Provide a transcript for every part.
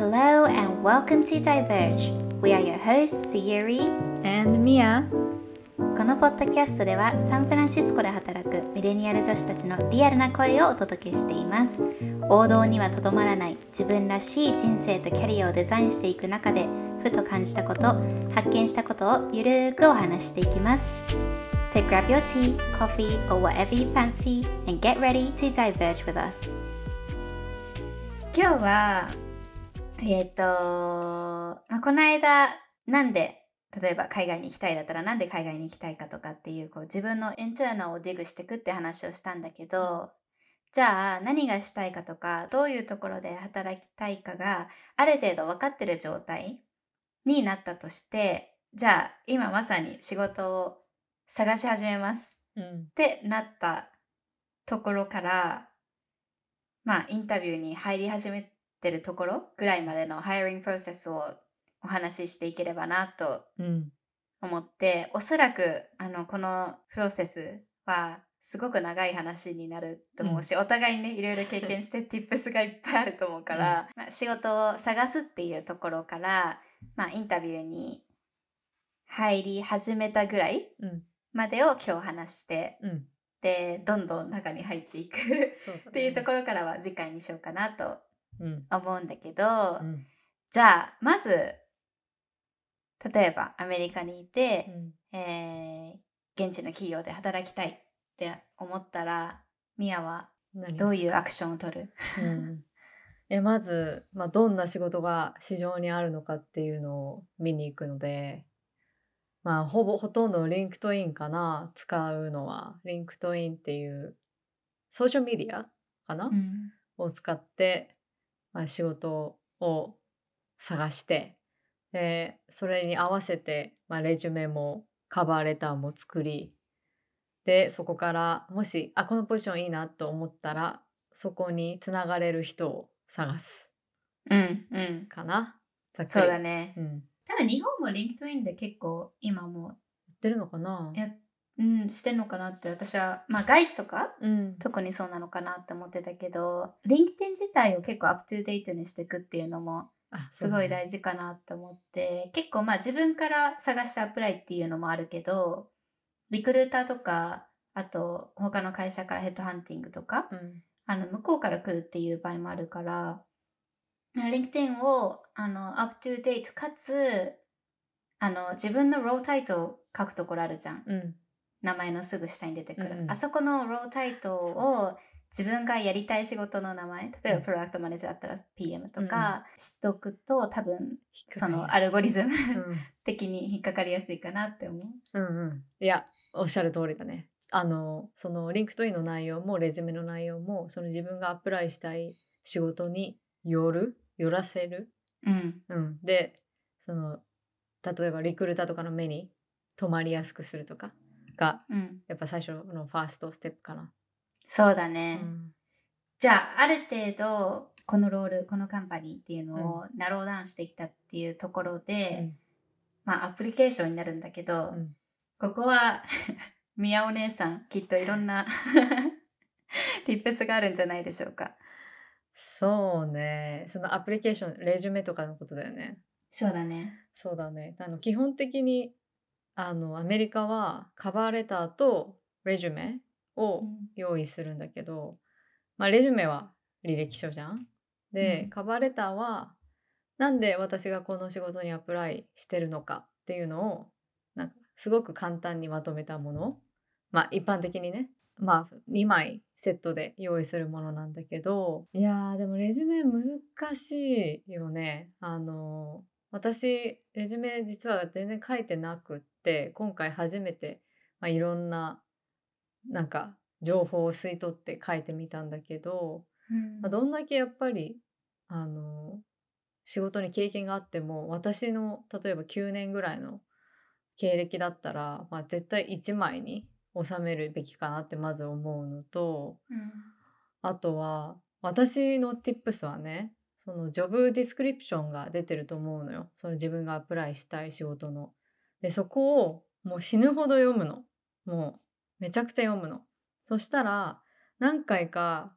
Hello and welcome to Diverge. We are your hosts, Sayuri. And Mia このポッドキャストではサンフランシスコで働くミレニアル女子たちのリアルな声をお届けしています。王道にはとどまらない自分らしい人生とキャリアをデザインしていく中で、ふと感じたこと、発見したことをゆるーくお話ししていきます。So grab your tea, coffee, or whatever you fancy and get ready to diverge with us. 今日は、えっ、と、まあ、この間、なんで例えば海外に行きたいだったらなんで海外に行きたいかとかっていうこう自分のインターナルをディグしていくって話をしたんだけど、じゃあ何がしたいかとかどういうところで働きたいかがある程度分かってる状態になったとしてじゃあ今まさに仕事を探し始めます。うん。ってなったところからまあインタビューに入り始めてるところぐらいまでのハイリングプロセスをお話ししていければなとうん。思っておそらくあのこのプロセスはすごく長い話になると思うし、お互いにねいろいろ経験して tips がいっぱいあると思うから、まあ、仕事を探すっていうところから、まあ、インタビューに入り始めたぐらいうん。までを今日話してうん。でどんどん中に入っていくっていうところからは次回にしようかなとうん思うんだけど、うん。じゃあまず例えばアメリカにいて、うん。えー現地の企業で働きたいって思ったらミヤは何どういうアクションを取る？うん。えまず、まあ、どんな仕事が市場にあるのかっていうのを見に行くのでまあほぼほとんど LinkedIn かな使うのは。 LinkedIn っていうソーシャルメディアかな、うん。を使って、まあ、仕事を探してでそれに合わせて、まあ、レジュメもカバーレターも作りでそこからもしあこのポジションいいなと思ったらそこにつながれる人を探すうんうん。かな？ざっくり。そうだね。うん、やっ多分日本も LinkedIn で結構今もてるのかな？や、うん、してんのかなって私はまあ外資とかうん。特にそうなのかなって思ってたけど LinkedIn 自体を結構 up to date にしていくっていうのもあすごい大事かなって思って、結構まあ自分から探した apply っていうのもあるけどリクルーターとかあと他の会社からヘッドハンティングとか、うん。あの向こうから来るっていう場合もあるからLinkedIn をあの up to date かつあの自分の role title を書くところあるじゃん。うん名前のすぐ下に出てくる、うんうん。あそこの role title を自分がやりたい仕事の名前例えばうん。 product manager だったら PM とかしとくと多分そのアルゴリズムうん。的に引っかかりやすいかなって思う。うんうん、いやおっしゃる通りだね。あのその LinkedIn の内容もレジュメの内容もその自分が apply したい仕事による寄らせる、うん、うん、でその例えばリクルーターとかの目に留まりやすくするとかがうん、やっぱ最初のファーストステップかな。そうだうね。んじゃあある程度このロールこのカンパニーっていうのをナローダウンしてきたっていうところで、まあアプリケーションになるんだけど、うんここは 宮お姉さんきっといろんな tips があるんじゃないでしょうか。そうねそのアプリケーションレジュメとかのことだよね。そうだね。そうだね。あの基本的にあのアメリカはカバーレターとレジュメを用意するんだけど、まあレジュメは履歴書じゃん？で、うん。カバーレターはなんで私がこの仕事にアプライしてるのかっていうのをなんかすごく簡単にまとめたもの。まあ一般的にね。まあ2枚セットで用意するものなんだけど。いやーでもレジュメ難しいよね。あの私レジュメ実は全然書いてなくって今回初めて、まあ、いろんななんか情報を吸い取って書いてみたんだけど、うんまあ、どんだけやっぱりあの仕事に経験があっても私の例えば9年ぐらいの経歴だったら、まあ、絶対1枚に収めるべきかなってまず思うのとうん。あとは私の tips はねそのジョブディスクリプションが出てると思うのよ。その自分がアプライしたい仕事の。でそこをもう死ぬほど読むのもうめちゃくちゃ読むの。そしたら何回か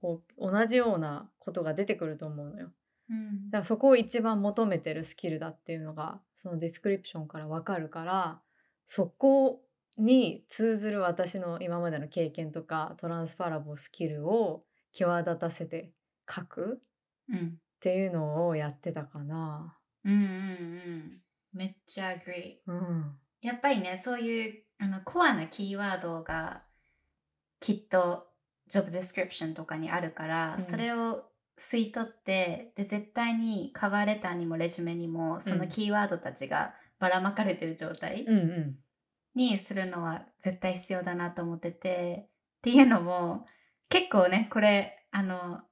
こう同じようなことが出てくると思うのよ。うんだからそこを一番求めてるスキルだっていうのがそのディスクリプションからわかるからそこに通ずる私の今までの経験とかトランスファラボスキルを際立たせて書くうんっていうのをやってたかな。うんうんうんめっちゃ agree うん、やっぱりねそういうあのコアなキーワードがきっとジョブディスクリプションとかにあるから、うん。それを吸い取ってで絶対にカバーレターにもレジュメにもそのキーワードたちがばらまかれてる状態にするのは絶対必要だなと思っててっていうのも結構ねこれあの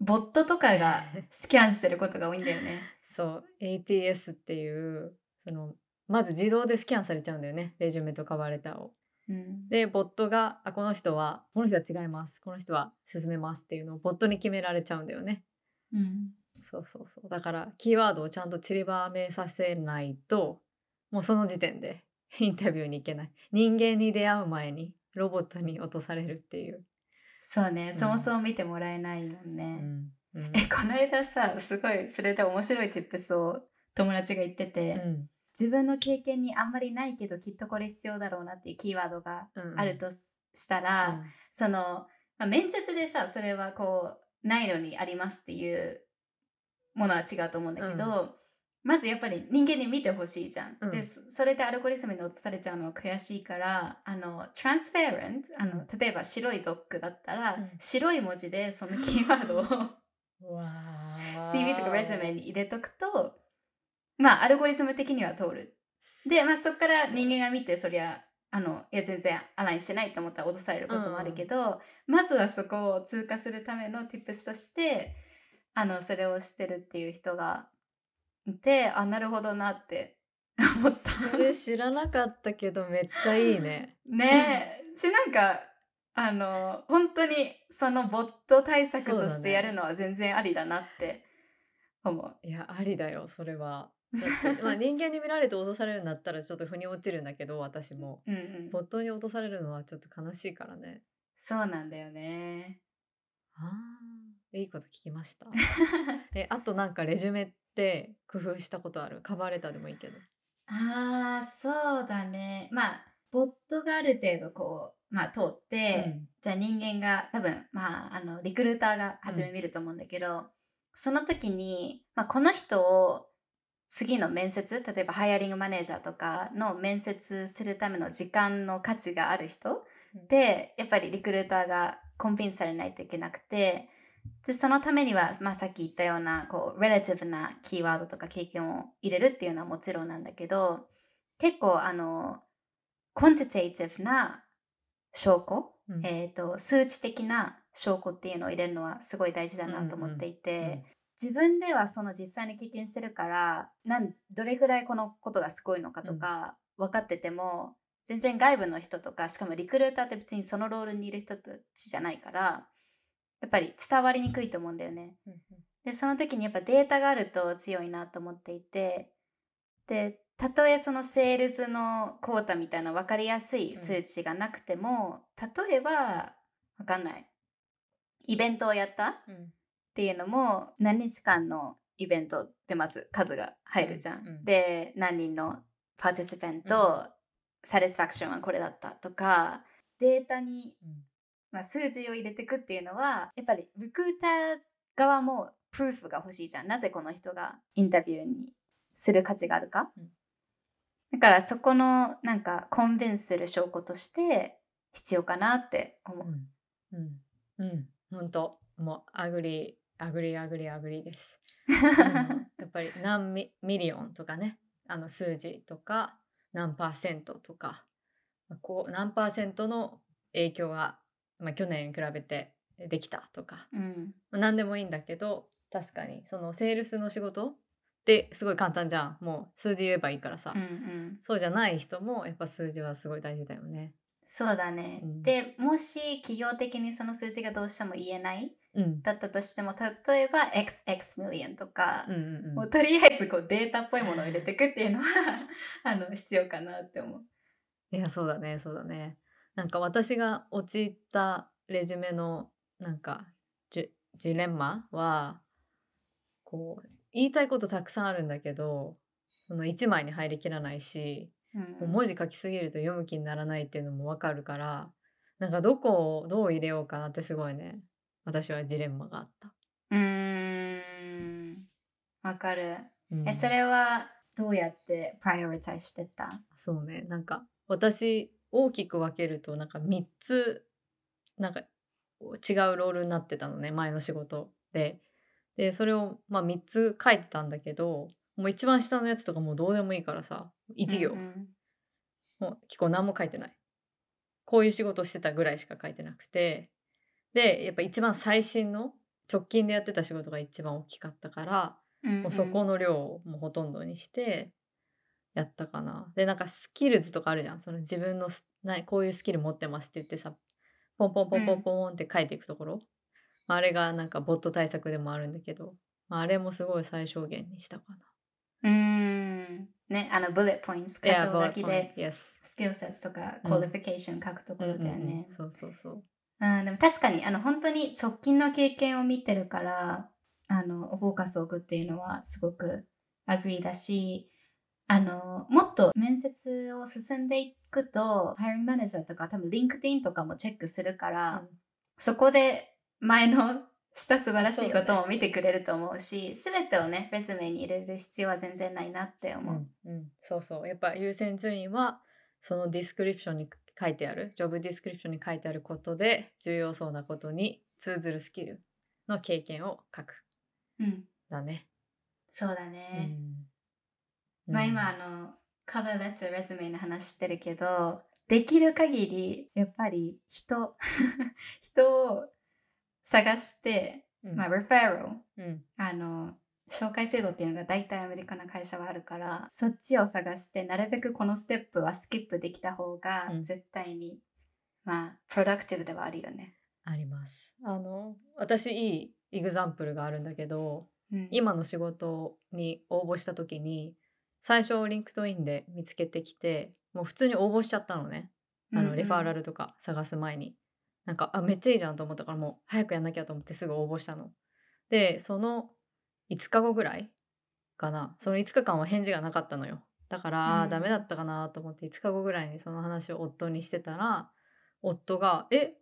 ボットとかが スキャンしてることが多いんだよね。そう ATS っていうそのまず自動でスキャンされちゃうんだよね。レジュメとカバーレターを。うん、でボットがあこの人はこの人は違います。この人は進めますっていうのをボットに決められちゃうんだよね。うん。そうそうそう。だからキーワードをちゃんと散りばめさせないともうその時点でインタビューに行けない。人間に出会う前にロボットに落とされるっていう。そうね、ん。そもそも見てもらえないもんうね。ん。うん。えこの間さすごいそれで面白い tips を友達が言ってて、うん自分の経験にあんまりないけどきっとこれ必要だろうなっていうキーワードがうんあるとししたら、その、まあ、面接でさそれはこうないのにありますっていうものは違うと思うんだけど、まずやっぱり人間に見てほしいじゃん。うん。でそそれでアルゴリズムに落とされちゃうのは悔しいからあの transparent あの例えば白いドッグだったら、うん。白い文字でそのキーワードを CV とかレズメに入れとくとまあアルゴリズム的には通る。で、まあ、そこから人間が見てそりゃあのいや全然アラインしてないと思ったら落とされることもあるけど、まずはそこを通過するための tips としてあのそれをしてるっていう人がいてあなるほどなって 思った。それ知らなかったけどめっちゃいいね。ねえしなんかあの本当にそのボット対策としてやるのは全然ありだなって思う。いやありだよそれは。まあ人間に見られて落とされるんだったらちょっと腑に落ちるんだけど私も。うんうん、ボットに落とされるのはちょっと悲しいからね。そうなんだよね。あーいいこと聞きました。えあとなんかレジュメって工夫したことある？カバーレターでもいいけど。ああそうだねまあボットがある程度こう、まあ、通って、じゃあ人間が多分まああのリクルーターが初め見ると思うんだけど、その時に、まあ、この人を次の面接例えばハイアリングマネージャーとかの面接するための時間の価値がある人うん。でやっぱりリクルーターがコンビンスされないといけなくてでそのためには、まあ、さっき言ったようなこうレラティブなキーワードとか経験を入れるっていうのはもちろんなんだけど結構あのコンティテイティブな証拠、うん。えー、と数値的な証拠っていうのを入れるのはすごい大事だなと思っていて、自分ではその実際に経験してるからなんどれぐらいこのことがすごいのかとか分かってても、全然外部の人とかしかもリクルーターって別にそのロールにいる人たちじゃないからやっぱり伝わりにくいと思うんだよね。うんでその時にやっぱデータがあると強いなと思っていてでたとえそのセールスのコータみたいな分かりやすい数値がなくても、例えば分かんない。イベントをやったっうんうんていうのも何日間のイベントってまず数が入るじゃん。うん。うんで何人のパーティシペント、サティスファクションはこれだったとかデータにまあ、数字を入れていくっていうのはやっぱりリクルーター側もプルーフが欲しいじゃん。なぜこの人がインタビューにする価値があるか、うん。だからそこのなんかコンビンスする証拠として必要かなって思う、うん。うん。うん。本当。もう agree agree agree agree です。やっぱり何ミ million とかねあの数字とか何パーセントとかまあこう何パーセントの影響が、まあ、去年に比べてできたとか、うん。まあ、何でもいいんだけど確かにそのセールスの仕事ってすごい簡単じゃん。もう数字言えばいいからさ、うんうん。そうじゃない人もやっぱ数字はすごい大事だよね。そうだね、うん。でもし企業的にその数字がどうしても言えないうんだったとしても例えば XX million とか、うんうんうん。もうとりあえずこうデータっぽいものを入れていくっていうのは あの必要かなって思う。いやそうだねそうだね。なんか私が陥ったレジュメのなんかジレンマはこう言いたいことたくさんあるんだけどその1枚に入りきらないしうん。もう文字書きすぎると読む気にならないっていうのもわかるからなんかどこをどう入れようかなってすごいね私はジレンマがあった。うーん。わかる。うん。え、それはどうやってプライオリティしてた？そうね。なんか私大きく分けるとなんか3つなんか違うロールになってたのね前の仕事で。でそれをまあ3つ書いてたんだけどもう一番下のやつとかもうどうでもいいからさ1行、うんうん。もう結構何も書いてない。こういう仕事してたぐらいしか書いてなくてでやっぱ一番最新の直近でやってた仕事が一番大きかったからうんもうそこの量をもうほとんどにしてやったかな。でなんかスキルズとかあるじゃんその自分のスなこういうスキル持ってますって言ってさポンポンポンポンポンって書いていくところ、まああれがなんかボット対策でもあるんだけど、まあ、あれもすごい最小限にしたかな。うーん。ね、あの、 bullet point、箇条書きでスキルセットとか、うん qualification 書くところだようんうんうねん。そうそうそう。うん、でも確かに、あの、本当に直近の経験を見てるから、あの、フォーカスを置くっていうのはすごく agree だし、あの、もっと面接を進んでいくと、 hiring manager とか多分 LinkedIn とかもチェックするから、そこで前のした素晴らしいことも見てくれると思うし、すべ、てをね、レジュメに入れる必要は全然ないなって思う。うんうん、そうそう。やっぱ優先順位はその description に書いてある job description に書いてあることで重要そうなことに通ずるスキルの経験を書く。うん、だね。そうだうね。ん。まあ今あの cover letter レジュメの話してるけどできる限りやっぱり人 人を探して、うん。まあ referral うん。あの紹介制度っていうのが大体アメリカの会社はあるからそっちを探してなるべくこのステップはスキップできた方がうん絶対に、まあプロダクティブではあるよね。あります。あの私いいエグザンプルがあるんだけどうん、今の仕事に応募した時に最初 LinkedIn で見つけてきてもう普通に応募しちゃったのね。あの referral。ルとか探す前に、なんかあめっちゃいいじゃんと思ったからもう早くやんなきゃと思ってすぐ応募したの。でその5日後ぐらいかな。その5日間は返事がなかったのよ。だから、あうん。ーダメだったかなと思って5日後ぐらいにその話を夫にしてたら夫が「え？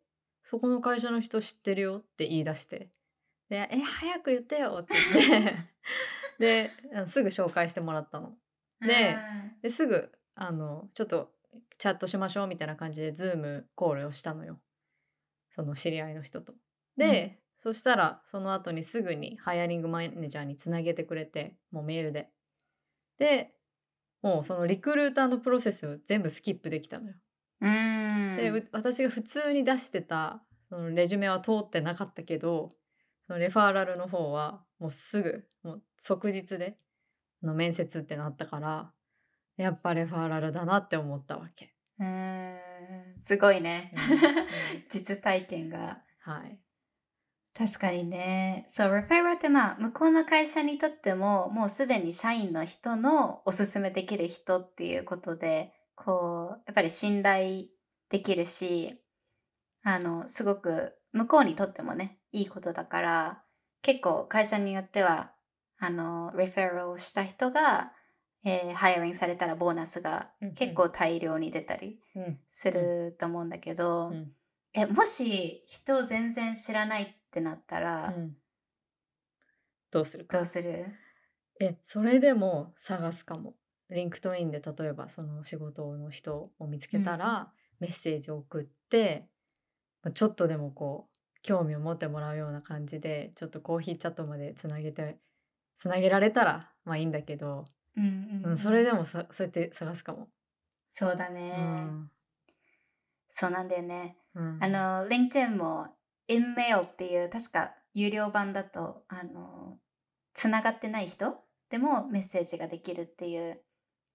そこの会社の人知ってるよ」って言い出して「でえ早く言ってよ」って言って。ですぐ紹介してもらったの。でですぐあのちょっとチャットしましょうみたいな感じでズームコールをしたのよ。その知り合いの人と。で、そしたらその後にすぐにハイアリングマネージャーにつなげてくれてもうメールで。でもうそのリクルーターのプロセスを全部スキップできたのよ。うん。でう私が普通に出してたそのレジュメは通ってなかったけどそのレファーラルの方はもうすぐもう即日であの面接ってなったからやっぱレファーラルだなって思ったわけ。うんすごいね。実体験が。はい。確かにね。そう、レフェラルってまあ、向こうの会社にとっても、もうすでに社員の人のおすすめできる人っていうことで、こう、やっぱり信頼できるし、あの、すごく向こうにとってもね、いいことだから、結構会社によっては、あの、レフェラルをした人が、えーハイアリングされたらボーナスがうんうん。結構大量に出たりうん。すると思うんだけど、うん。えもし人を全然知らないってなったら、うん。どうするか。どうする？えそれでも探すかも。LinkedIn で例えばその仕事の人を見つけたら、メッセージを送ってまあちょっとでもこう興味を持ってもらうような感じでちょっと coffee chat までつなげてつなげられたらまあいいんだけど、うん。うん、それでもさそうやって探すかも。そうだね、うん。そうなんだよね。うん。あの LinkedIn も InMail っていう確か有料版だとあのつながってない人？でもメッセージができるっていう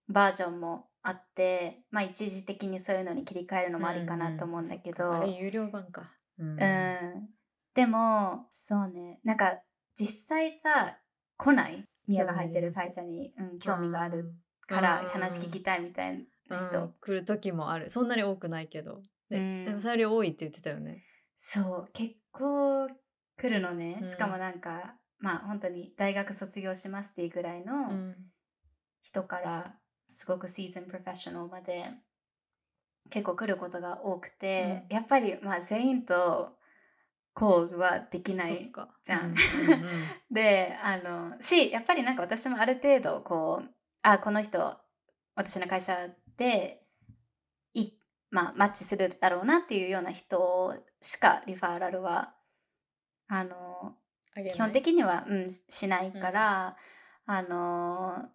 バージョンもあってまあ一時的にそういうのに切り替えるのもありかなと思うんだけど、そっかあれ有料版か。うん。うん、でもそうね。なんか実際さ来ない？宮が入ってる会社に、うん、興味があるから話聞きたいみたいなうん人、うん。来る時もある。そんなに多くないけど。で,、うん。でもそれより多いって言ってたよね。そう結構来るのね。うんしかもなんか、まあ本当に大学卒業しますっていうぐらいのうん。人からすごくシーズンプロフェッショナルまで結構来ることが多くて、やっぱりまあ全員とコールはできないそっか。じゃん。うんうん であのしやっぱりなんか私もある程度こうあこの人私の会社でい、まあ、マッチするだろうなっていうような人しかリファーラルはあの基本的には、うん、ししないから、あの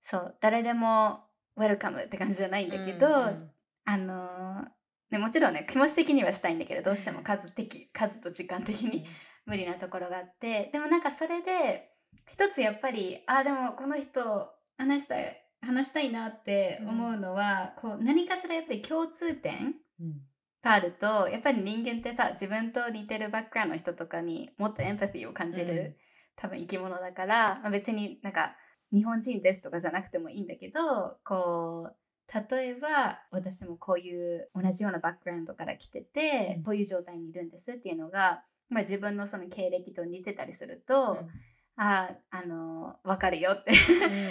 そう誰でもウェルカムって感じじゃないんだけど、うんうんあのね、もちろんね気持ち的にはしたいんだけどどうしても数的数と時間的に無理なところがあってでもなんかそれで一つやっぱりあでもこの人話したい話したいなって思うのは、こう何かしらやっぱり共通点うん。があるとやっぱり人間ってさ自分と似てるバックグラウンドの人とかにもっとエンパティを感じる、うん。多分生き物だから、まあ、別になんか日本人ですとかじゃなくてもいいんだけどこう例えば私もこういう同じようなバックグラウンドから来てて、うん。こういう状態にいるんですっていうのが、まあ、自分のその経歴と似てたりすると、ああの分かるよって。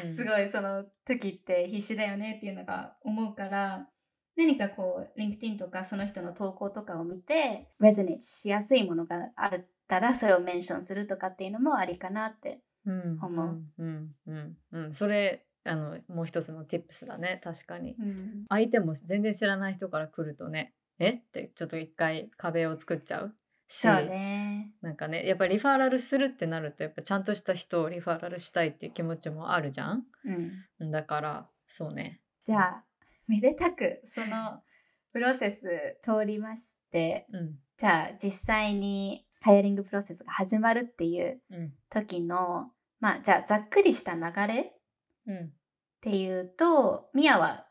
うん。すごいその時って必死だよねっていうのが思うから何かこう LinkedIn とかその人の投稿とかを見てレゾネしやすいものがあったらそれをメンションするとかっていうのもありかなってうん思ううんうんうん。それあのもう一つの tips だね。確かに。うん。相手も全然知らない人から来るとねえ？ってちょっと一回壁を作っちゃう。しそうね。なんかねやっぱりリファーラルするってなるとやっぱちゃんとした人をリファーラルしたいっていう気持ちもあるじゃん？うん。だからそうね。じゃあめでたくそのプロセス通りましてうん。じゃあ実際にハイアリングプロセスが始まるっていううん。時のまあじゃあざっくりした流れうん。っていうとミヤは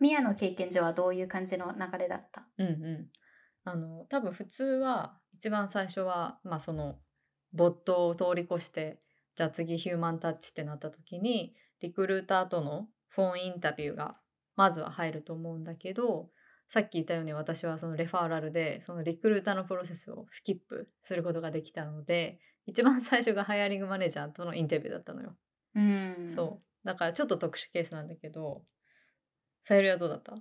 ミヤの経験上はどういう感じの流れだった？うんうんあの多分普通は一番最初はまあそのボットを通り越してじゃあ次ヒューマンタッチってなった時にリクルーターとのフォンインタビューがまずは入ると思うんだけどさっき言ったように私はそのレファーラルでそのリクルーターのプロセスをスキップすることができたので一番最初がハイアリングマネージャーとのインタビューだったのよ。うん。そう。だからちょっと特殊ケースなんだけどさゆりはどうだった、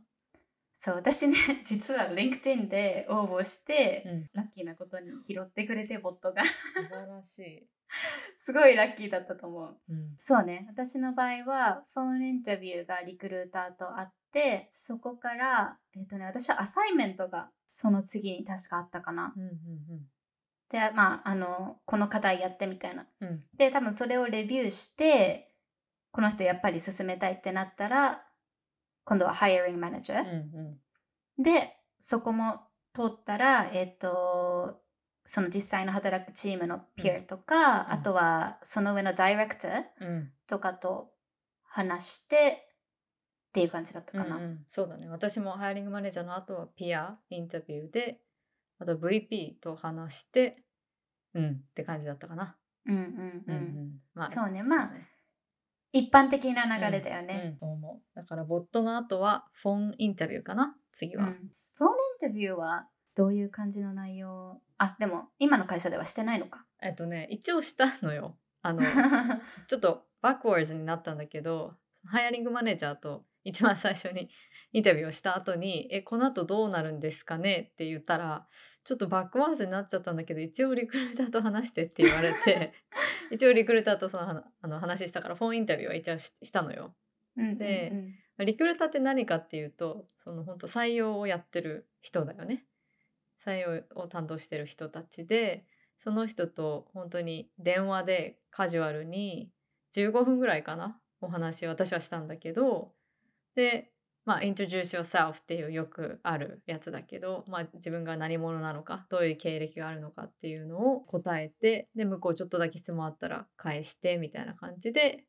そう私ね 実は LinkedIn で応募して、うん、ラッキーなことに拾ってくれてボットが。素晴らしい。すごいラッキーだったと思う。うん。そうね私の場合はフォンインタビューがリクルーターとあってそこからえっ、とね私はアサイメントがその次に確かあったかな。うんうんでまああのこの課題やってみたいな。うん。うんで多分それをレビューしてこの人やっぱり進めたいってなったら今度はハイアリングマネージャー、うんうん。でそこも通ったらえっ、とその実際の働くチームのピアとか、うん。あとはその上のダイレクターうん。とかと話してっていう感じだったかな。うんうん。そうだね。私もハイアリングマネージャーの後はピアインタビューであと VP と話してうんって感じだったかな。うんうんうん。まあそうね。まあ一般的な流れだよね。うん、そう思うだからボットの後はフォンインタビューかな？次は。うんフォンインタビューはどういう感じの内容？あでも今の会社ではしてないのか。えっとね一応したのよ。あの ちょっとバックワーズになったんだけどハイアリングマネージャーと一番最初にインタビューをした後に「えこの後どうなるんですかね?」って言ったらちょっとバックワーズになっちゃったんだけど一応リクルーターと話してって言われて 一応リクルーターとその話あの話したからフォンインタビューは一応ししたのよ。でうんリクルーターって何かっていうとその本当採用をやってる人だよね。採用を担当してる人たちでその人と本当に電話でカジュアルに15分ぐらいかなお話を私はしたんだけどでまあ「Introduce yourself」っていうよくあるやつだけど、まあ、自分が何者なのかどういう経歴があるのかっていうのを答えてで向こうちょっとだけ質問あったら返してみたいな感じで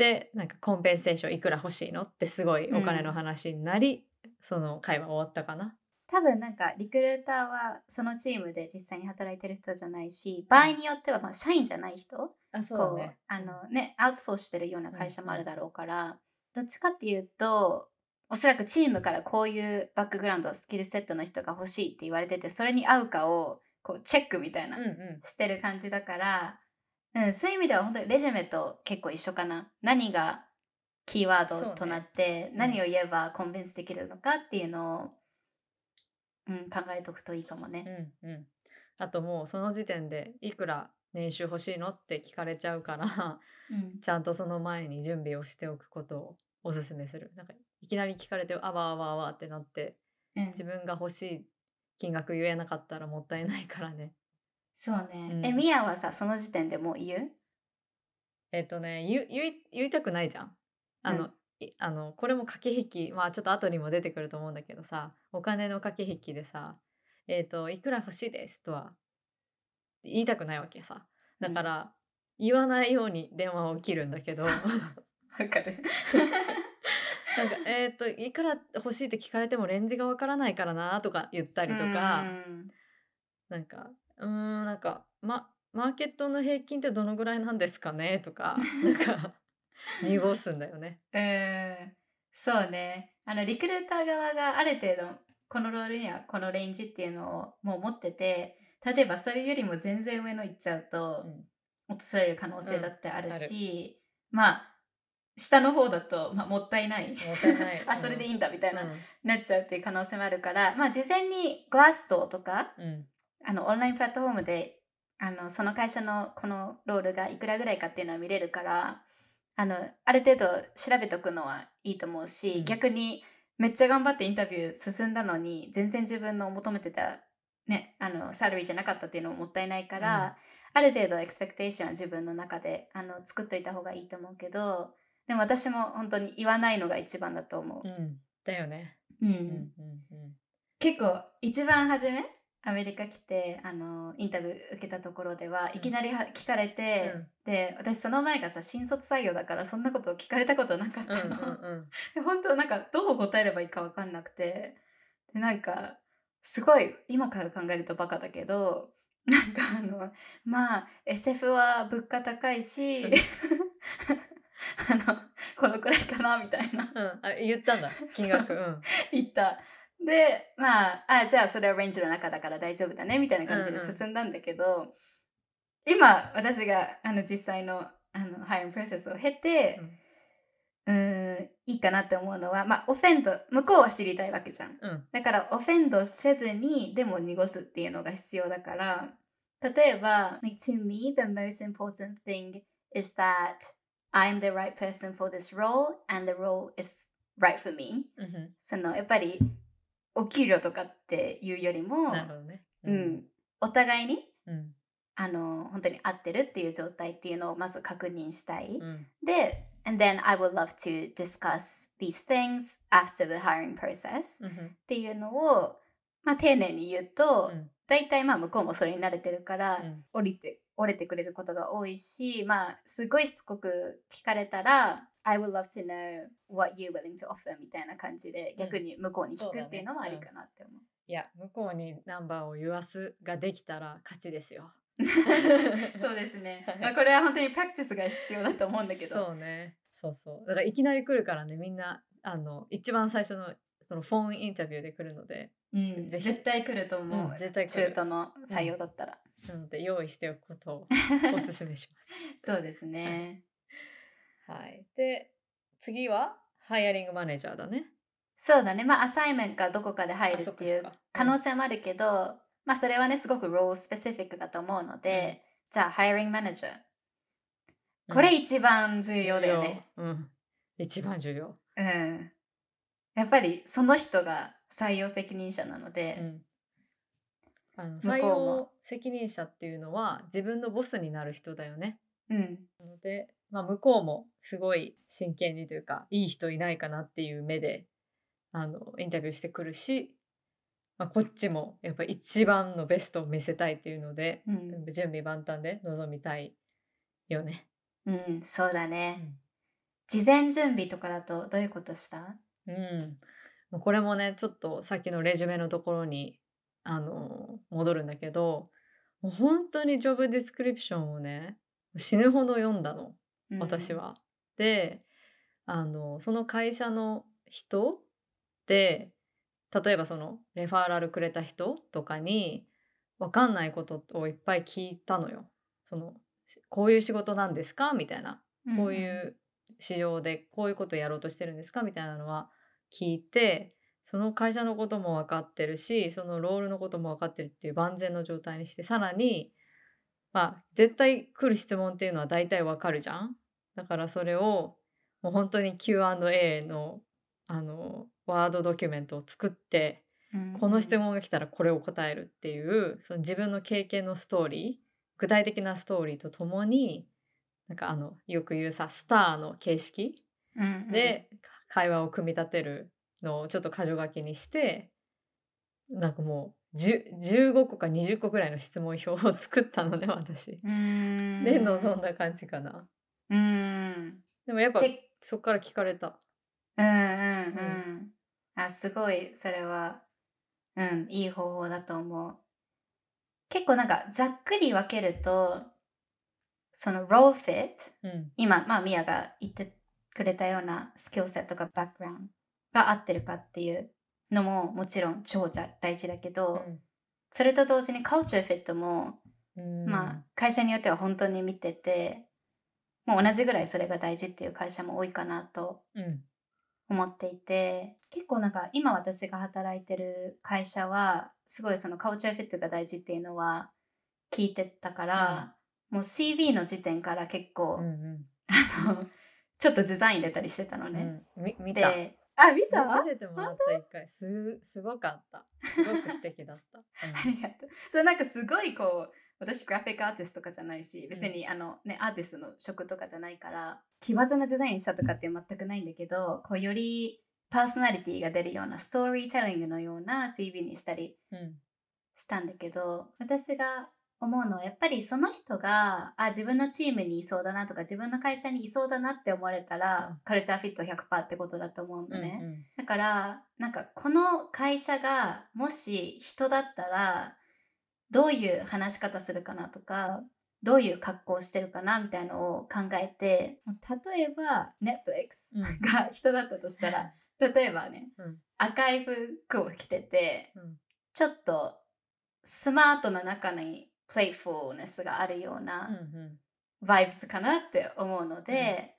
でなんかコンペンセーションいくら欲しいのってすごいお金の話になり、その会話終わったかな。多分なんかリクルーターはそのチームで実際に働いてる人じゃないし場合によってはまあ社員じゃない人あそこうあのねアウトソースしてるような会社もあるだろうから、どっちかっていうとおそらくチームからこういうバックグラウンドスキルセットの人が欲しいって言われててそれに合うかをこうチェックみたいな、うんうん。してる感じだから、うん、そういう意味では本当にレジュメと結構一緒かな。何がキーワードとなって、うん何を言えばコンビンスできるのかっていうのを、うん、考えておくといいかもね。うんうん。あともうその時点でいくら年収欲しいのって聞かれちゃうからうん、ちゃんとその前に準備をしておくことをおすすめする。なんかいきなり聞かれてあわあわあわってなってうん。自分が欲しい金額言えなかったらもったいないからね。そうね。うん。え、ミヤはさ、その時点でもう言う？えっとね言いたくないじゃん。あの、あのこれも駆け引きまあちょっと後にも出てくると思うんだけどさお金の駆け引きでさえっ、といくら欲しいですとは言いたくないわけさ。だから、言わないように電話を切るんだけど。そうなんかわかる。えっ、といくら欲しいって聞かれてもレンジがわからないからなとか言ったりとか、うん。なんかうーんなんかまマーケットの平均ってどのぐらいなんですかねとか。なんか 濁すんだよね。うん、そうね。あの、リクルーター側がある程度、このロールにはこのレンジっていうのをもう持ってて、例えばそれよりも全然上の行っちゃうと、うん。落とされる可能性だってあるし、まあ、下の方だと、まあ、もったいない。あ、それでいいんだみたいな、うん。なっちゃうっていう可能性もあるから、まあ、事前にグラストとか、うん。あの、オンラインプラットフォームで、あの、その会社のこのロールがいくらぐらいかっていうのは見れるから、あの、ある程度調べとくのはいいと思うし、うん。逆にめっちゃ頑張ってインタビュー進んだのに、全然自分の求めてた、ね、あの、サラリーじゃなかったっていうのももったいないから、ある程度エクスペクテーションは自分の中であの作っといた方がいいと思うけど、でも私も本当に言わないのが一番だと思う。うん。だよね。うん。うんうんうん。結構一番初めアメリカ来てあのインタビュー受けたところでは、ん。いきなりは聞かれて、うん。で私その前がさ新卒採用だからそんなことを聞かれたことなかっうんうんたの、うん。で 本当なんかどう答えればいいか分かんなくてでなんかすごい今から考えるとバカだけど なんかあのまあ SF は物価高いし、うん。あのこのくらいかなみたいな。うん。あ言ったんだ。金額。うん。言った。で、まあ、あ、じゃあそれはレンジの中だから大丈夫だね、みたいな感じでうんうん進んだんだけど、今、私があの実際のあのハインプロセスを経て、うーん、いいかなって思うのは、まあ、オフェンド、向こうは知りたいわけじゃん。うん。だから、オフェンドせずに、でも濁すっていうのが必要だから、例えば、like, to me, the most important thing is that I'm the right person for this role and the role is right for me. うんうん。そのやっぱりお給料とかっていうよりも、お互いにうん。あの本当に合ってるっていう状態っていうのをまず確認したい。うん。で、and then I would love to discuss these things after the hiring process. うんっていうのを、まあ、丁寧に言うと、うん。大体まあ向こうもそれに慣れてるから、うん。降りて折れてくれることが多いし、まあ、すごいしつこく聞かれたら、I would love to know what you're willing to offer みたいな感じで、うん。逆に向こうに聞くっていうのもありかなって思う。いや向こうにナンバーを言わすができたら勝ちですよ。そうですねはい。まあ、これは本当にプラクティスが必要だと思うんだけど。そうねそうそうだからいきなり来るからねみんなあの一番最初のそのフォンインタビューで来るのでうん、絶対来ると思う。うん絶対中途の採用だったら。なので用意しておくことを おすすめします。そうですね。はい、で次はハイアリングマネージャーだね。そうだね。まあ、アサイメントかどこかで入るっっていう可能性もあるけど、まあ、それはね、すごくロールスペシフィックだと思うので、じゃあ、ハイアリングマネージャー。うんこれ一番重要だよね。うん、一番重要。うん。やっぱりその人が採用責任者なので、うんあの採用責任者っていうのは自分のボスになる人だよね。うん。なので、まあ、向こうもすごい真剣にというかいい人いないかなっていう目であのインタビューしてくるし、まあ、こっちもやっぱ一番のベストを見せたいっていうので、うん。準備万端で臨みたいよね。うん、そうだうね。ん事前準備とかだとどういうことした？うん、もうこれもねちょっとさっきのレジュメのところにあの戻るんだけどもう本当にジョブディスクリプションをね死ぬほど読んだの私。は。であのその会社の人で例えばそのレファーラルくれた人とかに分かんないことをいっぱい聞いたのよ。そのこういう仕事なんですか？みたいな。こういう市場でこういうことやろうとしてるんですか？みたいなのは聞いてその会社のことも分かってるしそのロールのことも分かってるっていう万全の状態にしてさらにまあ絶対来る質問っていうのは大体分かるじゃん？だからそれをもう本当に Q&A のあのワードドキュメントを作ってこの質問が来たらこれを答えるっていうその自分の経験のストーリー具体的なストーリーとともになんかあのよく言うさスターの形式で会話を組み立てるのをちょっと箇条書きにしてなんかもう15個か20個ぐらいの質問表を作ったのね私。で臨んだ感じかな。うんでもやっぱそっから聞かれた。うんうんうん。うん、あすごいそれは。うんいい方法だと思う。結構なんかざっくり分けるとその role fit、うん、今まあミヤが言ってくれたようなスキルセットとかバックグラウンドが合ってるかっていうのももちろん超大事だけど、うん、それと同時にカルチャーフィットも、うん、まあ会社によっては本当に見ててもう同じぐらいそれが大事っていう会社も多いかなと思っていて、結構なんか今私が働いてる会社はすごいそのカルチャーフィットが大事っていうのは聞いてたから、うん、もう CV の時点から結構、うんうん、あのちょっとデザイン出たりしてたのね。うん、見た。あ見た？見せてもらった一回。すすごかった。すごく素敵だった、うん、ありがとう。そうなんかすごいこう私グラフィックアーティストとかじゃないし別に、あのねアーティストの職とかじゃないから奇抜なデザインしたとかって全くないんだけどこうよりパーソナリティが出るようなストーリーテリングのような CV にしたりしたんだけど、うん、私が思うのはやっぱりその人があ自分のチームにいそうだなとか自分の会社にいそうだなって思われたら、うん、カルチャーフィット100%ってことだと思うのね、うんうん、だからなんかこの会社がもし人だったらどういう話し方するかなとかどういう格好してるかなみたいのを考えて例えば Netflix が人だったとしたら、例えばね、赤い服を着てて、ちょっとスマートな中にプレイフォーネスがあるようなバイブスかなって思うので、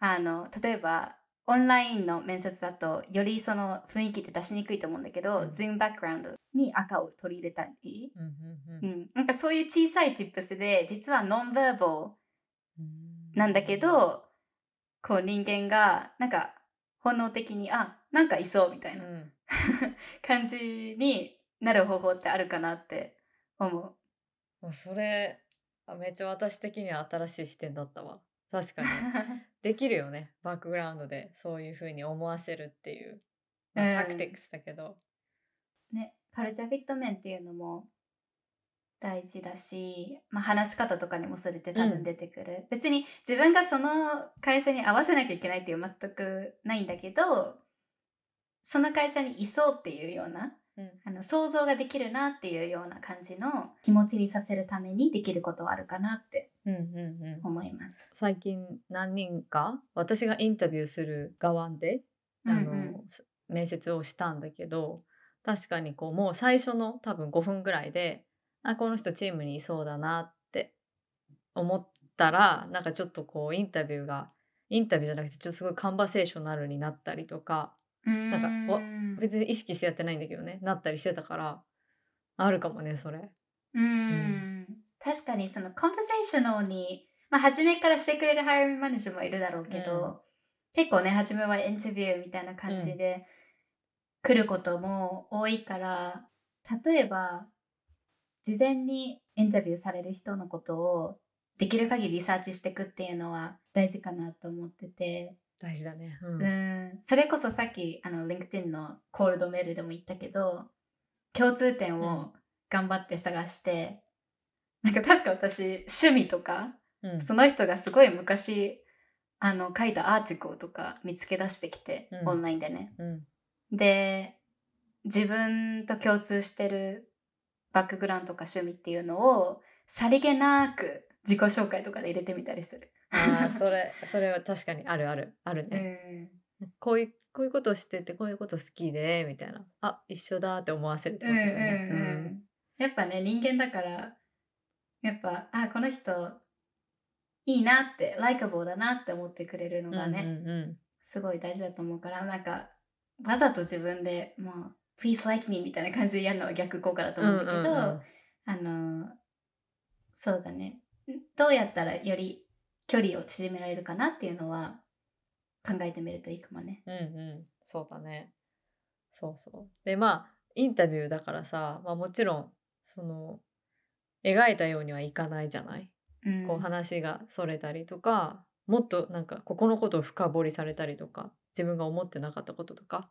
うん、あの例えばオンラインの面接だとよりその雰囲気って出しにくいと思うんだけど、うん、Zoom バックグラウンドに赤を取り入れたり、うん、うん、なんかそういう小さい tips で実はノンバーボルなんだけど、こう人間がなんか本能的にあなんかいそうみたいな、感じになる方法ってあるかなって思う。それめっちゃ私的には新しい視点だったわ。確かに できるよねバックグラウンドでそういうふうに思わせるっていう、まあ、タクティクスだけど、ねカルチャーフィット面っていうのも大事だし、まあ、話し方とかにもそれって多分出てくる、うん、別に自分がその会社に合わせなきゃいけないっていう全くないんだけどその会社にいそうっていうようなうん、あの想像ができるなっていうような感じの気持ちにさせるためにできることはあるかなって思います。最近何人か私がインタビューする側であの、うん。うん、面接をしたんだけど確かにこうもう最初の多分5分ぐらいであこの人チームにいそうだなって思ったらなんかちょっとこうインタビューがインタビューじゃなくてちょっとすごいカンバセーショナルになったりとかなんか別に意識してやってないんだけどねなったりしてたからあるかもねそれ。うん、確かにそのコンバセーショナルに、まあ、初めからしてくれるハイマネージャーもいるだろうけど、うん、結構ね初めはインタビューみたいな感じで来ることも多いから、例えば事前にインタビューされる人のことをできる限りリサーチしていくっていうのは大事かなと思ってて大事だね。う。ん、うん。それこそさっきあの LinkedIn のコールドメールでも言ったけど共通点を頑張って探して、うん、なんか確か私趣味とか、うん、その人がすごい昔あの書いたアーティクルとか見つけ出してきて、オンラインでね。で自分と共通してるバックグラウンドとか趣味っていうのをさりげなく自己紹介とかで入れてみたりする。ああ それそれは確かにあるあるあるね、こういうこういうことしててこういうこと好きでみたいな。あ一緒だって思わせるってことだよね、うんやっぱね人間だからやっぱあこの人いいなってライカボーだなって思ってくれるのがね、うんうんすごい大事だと思うからなんかわざと自分でもう「please like me」みたいな感じでやるのは逆効果だとうん思うんだけど、うんうんあのそうだね。どうやったらより距離を縮められるかなっていうのは考えてみるといいかもね。うんうん。そうだね。そうそう。でまあインタビューだからさ、まあ、もちろんその描いたようにはいかないじゃない、うん、こう話がそれたりとかもっとなんかここのことを深掘りされたりとか自分が思ってなかったこととか。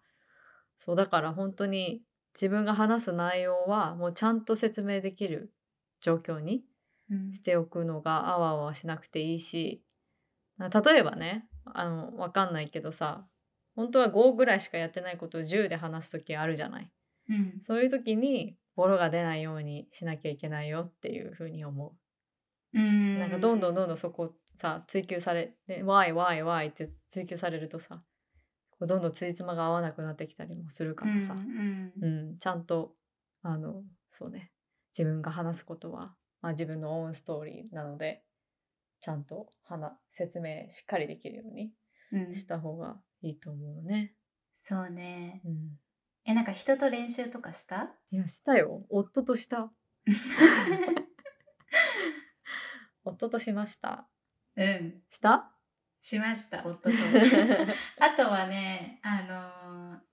そうだから本当に自分が話す内容はもうちゃんと説明できる状況にうんしておくのがあわあわしなくていいしな例えばねあのわかんないけどさ本当は5ぐらいしかやってないことを10で話す時あるじゃない。うん。そういう時にボロが出ないようにしなきゃいけないよっていうふうに思う。うん。なんかどんどんどんどんそこさ追求されで Why why why って追求されるとさこうどんどんついつまが合わなくなってきたりもするからさ、うん。うん、ちゃんとあのそうね自分が話すことは、まあ、自分のオンストーリーなのでちゃんと話説明しっかりできるようにうん。した方がいいと思うね。そうね。うん、えなんか人と練習とかした？いやしたよ。夫とした。夫としました。うん。した？しました夫と。あとはねあのー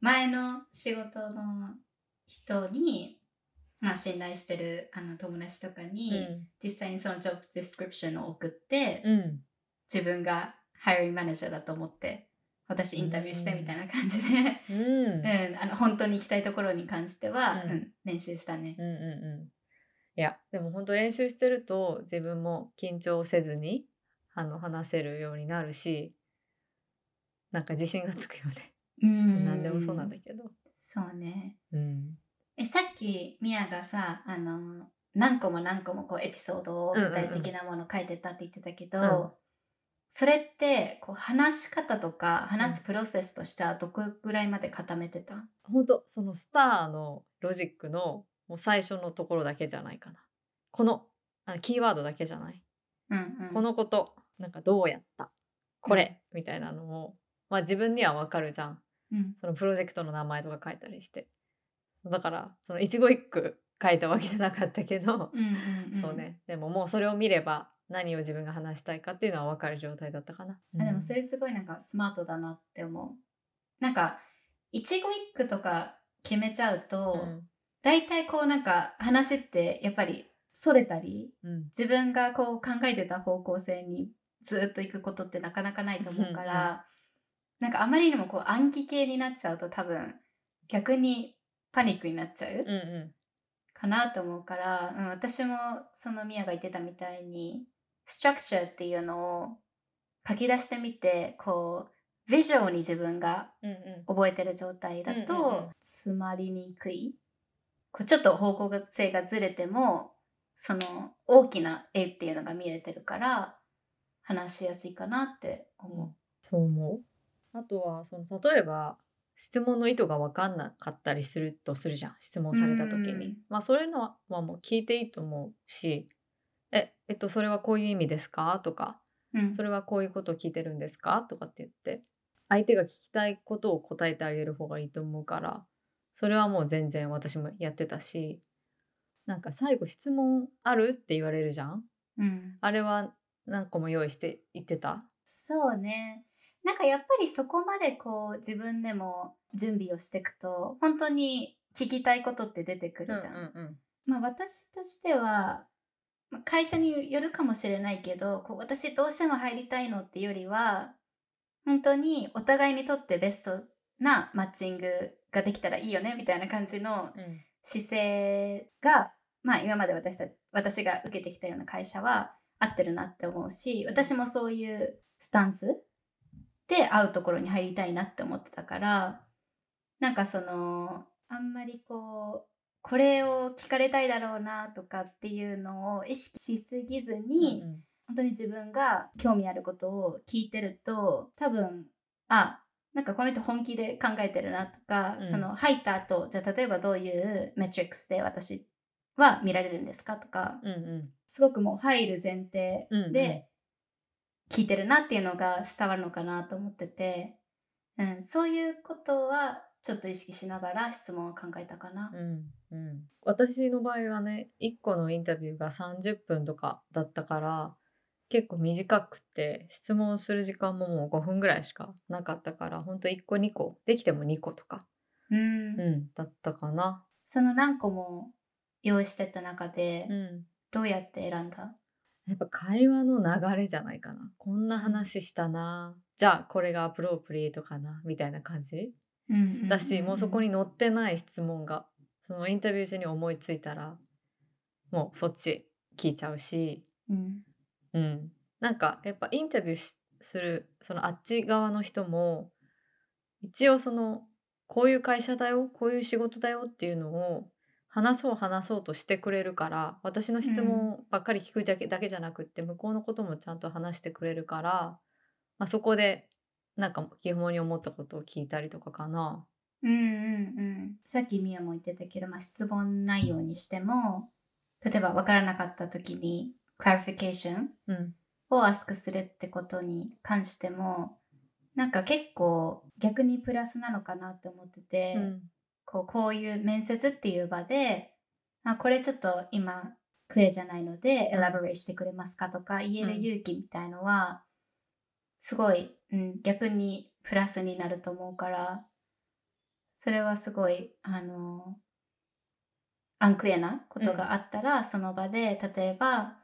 前の仕事の人に、まあ、信頼してるあの友達とかうに、ん実際にそのジョブディスクリプションを送って、うん自分がハイリングマネージャーだと思って私インタビューしてみたいな感じで、うんうんあの本当に行きたいところに関しては、うんうん練習したね。うんうんうんいやでも本当練習してると自分も緊張せずにあの話せるようになるしなんか自信がつくよね。うん何でもそうなんだけど。そうね。うん。えさっきミヤがさあの何個も何個もこうエピソードを具体的なもの書いてたって言ってたけど、うんそれってこう話し方とか話すプロセスとしてはどこぐらいまで固めてた、本当そのスターのロジックのもう最初のところだけじゃないかな。このあキーワードだけじゃない？うんうん、このことなんかどうやった？これ、みたいなのを、まあ、自分にはわかるじゃん。うんそのプロジェクトの名前とか書いたりして。だからその一語一句書いたわけじゃなかったけど、うんうんうん。そうね。でももうそれを見れば何を自分が話したいかっていうのは分かる状態だったかな。あでもそれすごいなんかスマートだなって思う。なんか一語一句とか決めちゃうと、うん。大体こうなんか話ってやっぱりそれたりうん。自分がこう考えてた方向性にずっと行くことってなかなかないと思うから、なんかあまりにもこう暗記系になっちゃうと多分逆にパニックになっちゃううんうかなと思うから、うん、私もそのミヤが言ってたみたいにストラクチャーっていうのを書き出してみてこうビジュアルに自分がんうんうん。覚えてる状態だうんうんうん。と詰まりにくい、こうちょっと方向性がずれてもその大きな絵っていうのが見えてるから話しやすいかなって思そう思う。あとはその例えば質問の意図が分かんなかったりするとするじゃん質問された時うんに。まあそういうのはもう聞いていいと思うし「ええっとそれはこういう意味ですか?」とかう。うんそれはこういうことを聞いてるんですか？とかって言って相手が聞きたいことを答えてあげる方がいいと思うからそれはもう全然私もやってたしなんか最後質問ある？って言われるじゃんうんあれは何個も用意して言ってた？そうね。なんかやっぱりそこまでこう自分でも準備をしていくと本当に聞きたいことって出てくるじゃん。うんまあ私としてはまあ会社によるかもしれないけどこう私どうしても入りたいのってよりは本当にお互いにとってベストなマッチングができたらいいよねみたいな感じのうんうん姿勢がまあ今まで私た私が受けてきたような会社は合ってるなって思うし私もそういうスタンスで会うところに入りたいなって思ってたからなんかそのあんまりこうこれを聞かれたいだろうなとかっていうのを意識しすぎずに、うん。本当に自分が興味あることを聞いてると多分あなんかこの人本気で考えてるなとか、うん。その入った後じゃあ例えばどういうメトリックスで私は見られるんですかとか、うんうん。すごくもう入る前提うんうん。で聞いてるなっていうのが伝わるのかなと思ってて、うん、そういうことはちょっと意識しながら質問を考えたかな。うんうん、私の場合はね1個のインタビューが30分とかだったから結構短くて質問する時間ももう5分ぐらいしかなかったからほんと1個2個できても2個とか、うんうん、だったかな。その何個も用意してた中で、うん、どうやって選んだ？やっぱ会話の流れじゃないかな。こんな話したな。じゃあこれがアプロープリエイトかな。みたいな感じ。だしもうそこに載ってない質問が。そのインタビュー中に思いついたらもうそっち聞いちゃうし、うん。うん、なんかやっぱインタビューしするそのあっち側の人も一応そのこういう会社だよこういう仕事だよっていうのを話そう話そうとしてくれるから私の質問ばっかり聞くだけ,、だけじゃなくって向こうのこともちゃんと話してくれるから、まあ、そこでなんか基本に思ったことを聞いたりとかかな。うんうんうん。さっきミヤも言ってたけど、まあ、質問内容にしても例えば分からなかった時に clarification うん。を ask するってことに関してもなんか結構逆にプラスなのかなって思ってて、うんこうこういう面接っていう場であこれちょっと今 clear じゃないので elaborate してくれますかとか言える勇気みたいのはすごい、うん、逆にプラスになると思うからそれはすごいあのアンクリアなことがあったら、その場で例えば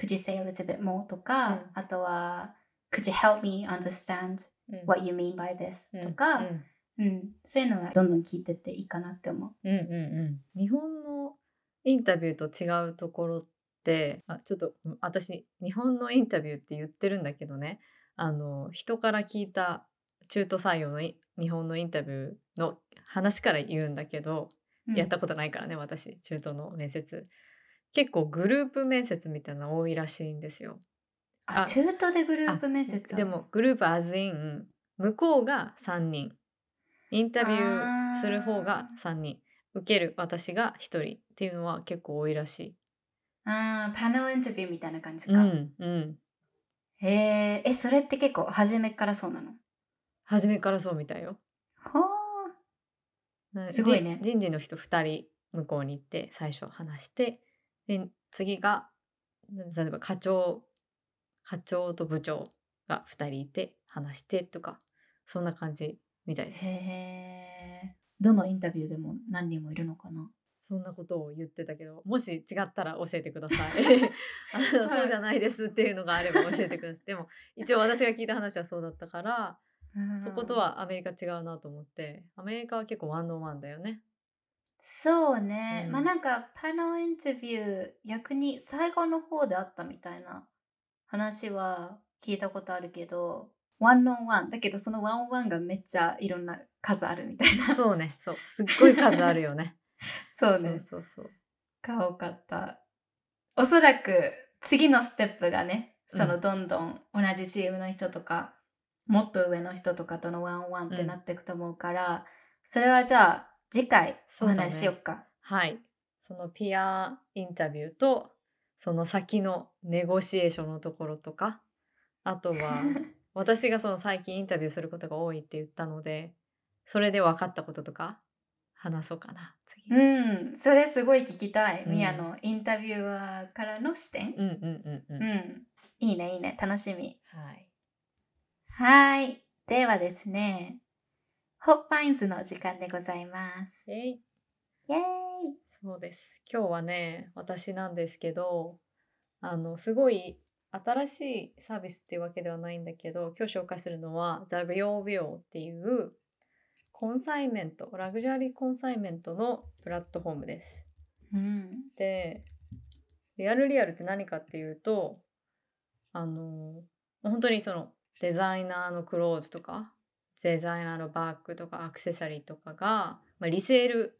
Could you say a little bit more とか、うん。あとは Could you help me understand うん。what you mean by this、うん。とか、うん。うん、そういうのはどんどん聞いてっていいかなって思う。うんうんうん、日本のインタビューと違うところってあちょっとうん私日本のインタビューって言ってるんだけどね。あの人から聞いた中途採用のい日本のインタビューの話から言うんだけど、やったことないからね私中途の面接。結構グループ面接みたいなの多いらしいんですよ。ああ中途でグループ面接でもグループ as in 向こうが3人インタビューする方が3人受ける私が1人っていうのは結構多いらしあーパネルインタビューみたいな感じい。うか。んうん。へーえ、それって結構初めからそうなの？初めからそうみたいよ。ほうんすごいねじ人事の人2人向こうに行って最初話してで次が例えば課長課長と部長が2人いて話してとかそんな感じみたいです。ーへえ。どのインタビューでも何人もいるのかな？そんなことを言ってたけどもし違ったら教えてください あの。そうじゃないですっていうのがあれば教えてください。でも一応私が聞いた話はそうだったからそことはアメリカ違うなと思ってアメリカは結構ワンオンワンだよね。そうね、うんまあなんかパネルインタビュー逆に最後の方であったみたいな話は聞いたことあるけどワンオンワン。だけどそのワンオンワンがめっちゃいろんな数あるみたいな。そうね。そう。すっごい数あるよね。そうね。そうそうそう。が多かった。おそらく次のステップがねそのうんどんどん同じチームの人とか、もっと上の人とかとのワンオンワンってうん。なっていくと思うから、それはじゃあ次回お話ししよっか。はい。そのピアインタビューとその先のネゴシエーションのところとかあとは私がその最近インタビューすることが多いって言ったのでそれで分かったこととか話そうかな次。うん、それすごい聞きたい。うんミヤの interviewer からの視点。うんうんうんうん。うん、いいね、いいね、楽しみ。はい。はい。ではですね、 hot finds の時間でございます。えいイェーイそうです。今日はね私なんですけどあのすごい新しいサービスっていうわけではないんだけど今日紹介するのは The Real Will っていうコンサイメントラグジュアリーコンサイメントのプラットフォームです。うん。でリアルリアルって何かっていうとあの本当にそのデザイナーのクローズとかデザイナーのバッグとかアクセサリーとかが、まあ、リセール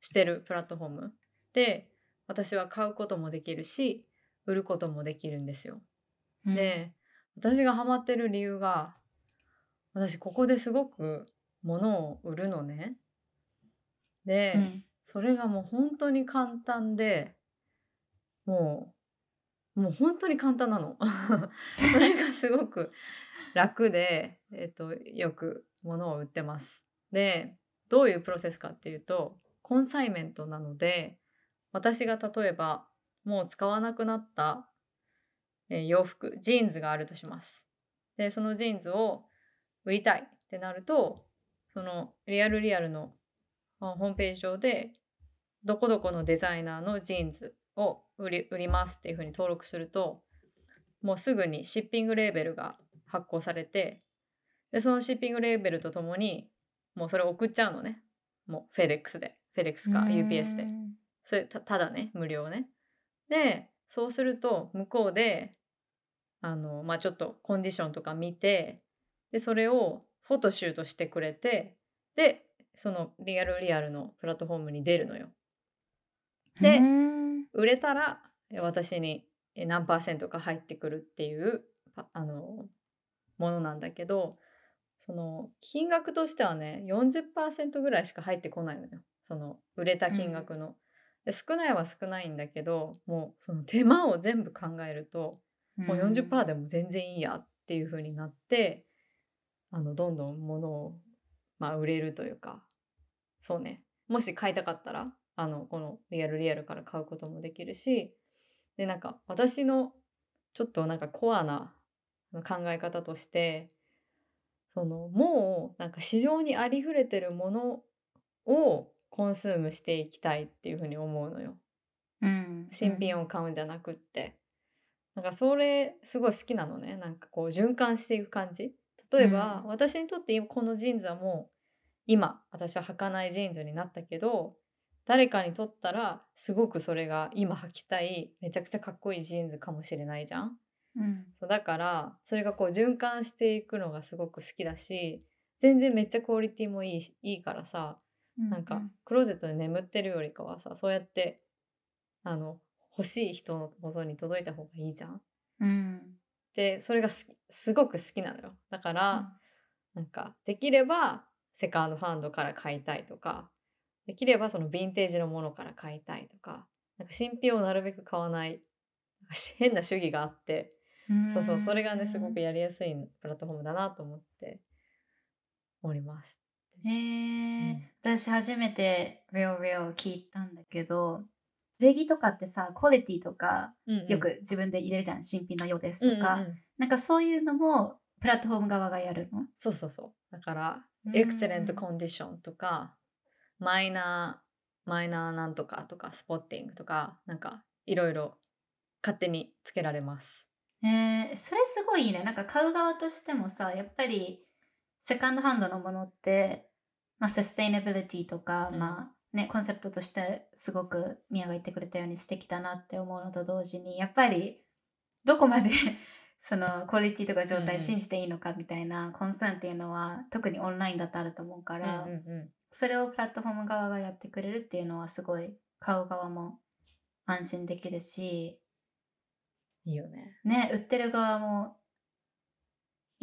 してるプラットフォームで私は買うこともできるし売ることもできるんですよ。うん、で私がハマってる理由が私ここですごく物を売るのね。で、うん、それがもう本当に簡単でもうもう本当に簡単なの それがすごく楽で、えっと、よく物を売ってますでどういうプロセスかっていうとコンサイメントなので私が例えばもう使わなくなった、えー洋服ジーンズがあるとします。でそのジーンズを売りたいってなるとその RealReal のあホームページ上でどこどこのデザイナーのジーンズを売り売りますっていうふうに登録するともうすぐに shipping label が発行されてでその shipping label とともにもうそれを送っちゃうのね。もうフェデックスで。フェデックスか UPS で。それたただね無料ねでそうすると向こうであのまあちょっとコンディションとか見てでそれをフォトシュートしてくれてでそのリアルリアルのプラットフォームに出るのよ。でうん売れたらえ私にえ何パーセントか入ってくるっていうパあのものなんだけどその金額としてはね40%ぐらいしか入ってこないのよ。その売れた金額の。で少ないは少ないんだけどもうその手間を全部考えるともう40%でも全然いいやっていう風になってあのどんどん物を、まあ、売れるというか。そうね。もし買いたかったらあのこのリアルリアルから買うこともできるしでなんか私のちょっとなんかコアな考え方としてそのもうなんか市場にありふれてるものを consume していきたいっていうふうに思うのよ。うん新品を買うんじゃなくって。なんかそれすごい好きなのね。なんかこう循環していく感じ。例えば、うん私にとって今このジーンズはもう今私は履かないジーンズになったけど誰かにとったらすごくそれが今履きたいめちゃくちゃかっこいいジーンズかもしれないじゃん。うんそうだからそれがこう循環していくのがすごく好きだし全然めっちゃクオリティもいいしいいからさなんかクローゼットで眠ってるよりかはさそうやってあの欲しい人の元に届いた方がいいじゃん。うんでそれがすすごく好きなのよ。だから、なんかできればセカンドハンドから買いたいとかできればそのヴィンテージのものから買いたいとかなんか新品をなるべく買わない 変な主義があってうんそうそうそれがねすごくやりやすいプラットフォームだなと思っております。へえ、うん。私初めて Real Real 聞いたんだけど礼儀とかってさクオリティとかうんうん。よく自分で入れるじゃん、新品のようですとか、うんうんうん。なんかそういうのもプラットフォーム側がやるの？そうそうそう。だからうん。エクセレントコンディションとかマイナーマイナーなんとかとかスポッティングとかなんかいろいろ勝手につけられます。えー、それすごいいいね。なんか買う側としてもさやっぱりセカンドハンドのものって、まあ、サステイナビリティとか、うん。まあねコンセプトとしてすごくミヤが言ってくれたように素敵だなって思うのと同時にやっぱりどこまで そのクオリティとか状態信じていいのかみたいなコンサーンっていうのは特にオンラインだとあると思うから、うんうんうん。それをプラットフォーム側がやってくれるっていうのはすごい買う側も安心できるしいいよね。ね売ってる側も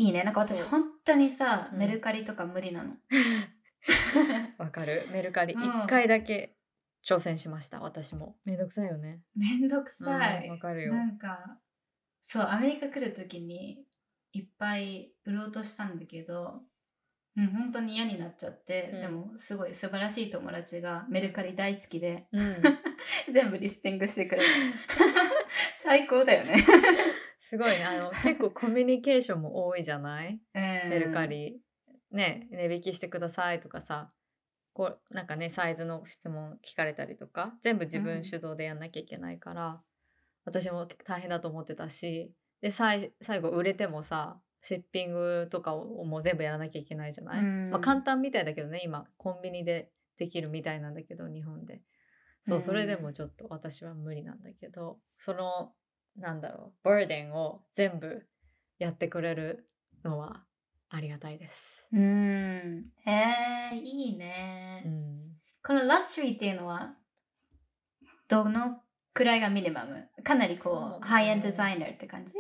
いいね。なんか私本当にさ、うん。メルカリとか無理なの。わかる。メルカリうん。1回だけ挑戦しました。私も。めんどくさいよね。めんどくさい、うんわかるよ。なんかそうアメリカ来る時にいっぱい売ろうとしたんだけどうん本当に嫌になっちゃって、うん。でもすごい素晴らしい友達がメルカリ大好きでうん、全部リスティングしてくれる 最高だよねすごいねあの 結構コミュニケーションも多いじゃない？メメルカリ、ね値引きしてくださいとかさ。こうなんかねサイズの質問聞かれたりとか。全部自うん分主導でやんなきゃいけないから、私も大変だと思ってたし。で最最後売れてもさシッピングとかをもう全部やらなきゃいけないじゃない、うん。まあ、簡単みたいだけどね今コンビニでできるみたいなんだけど日本で。そううん。それでもちょっと私は無理なんだけど。そのなんだろうバーデンを全部やってくれるのはありがたいです。うん。へえいいね、うん、このラストリーっていうのはどのくらいがミニマム？かなりこうねハイエンドデザイナーって感じ？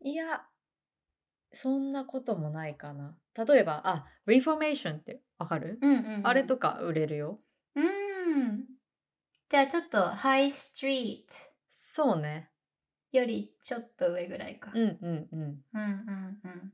いやそんなこともないかな。例えばあリフォーメーションってわかる、うんうんうん。あれとか売れるよ。うん。じゃあちょっとハイストリーそうね。トよりちょっと上ぐらいか。うんうんうん。うんうんうん。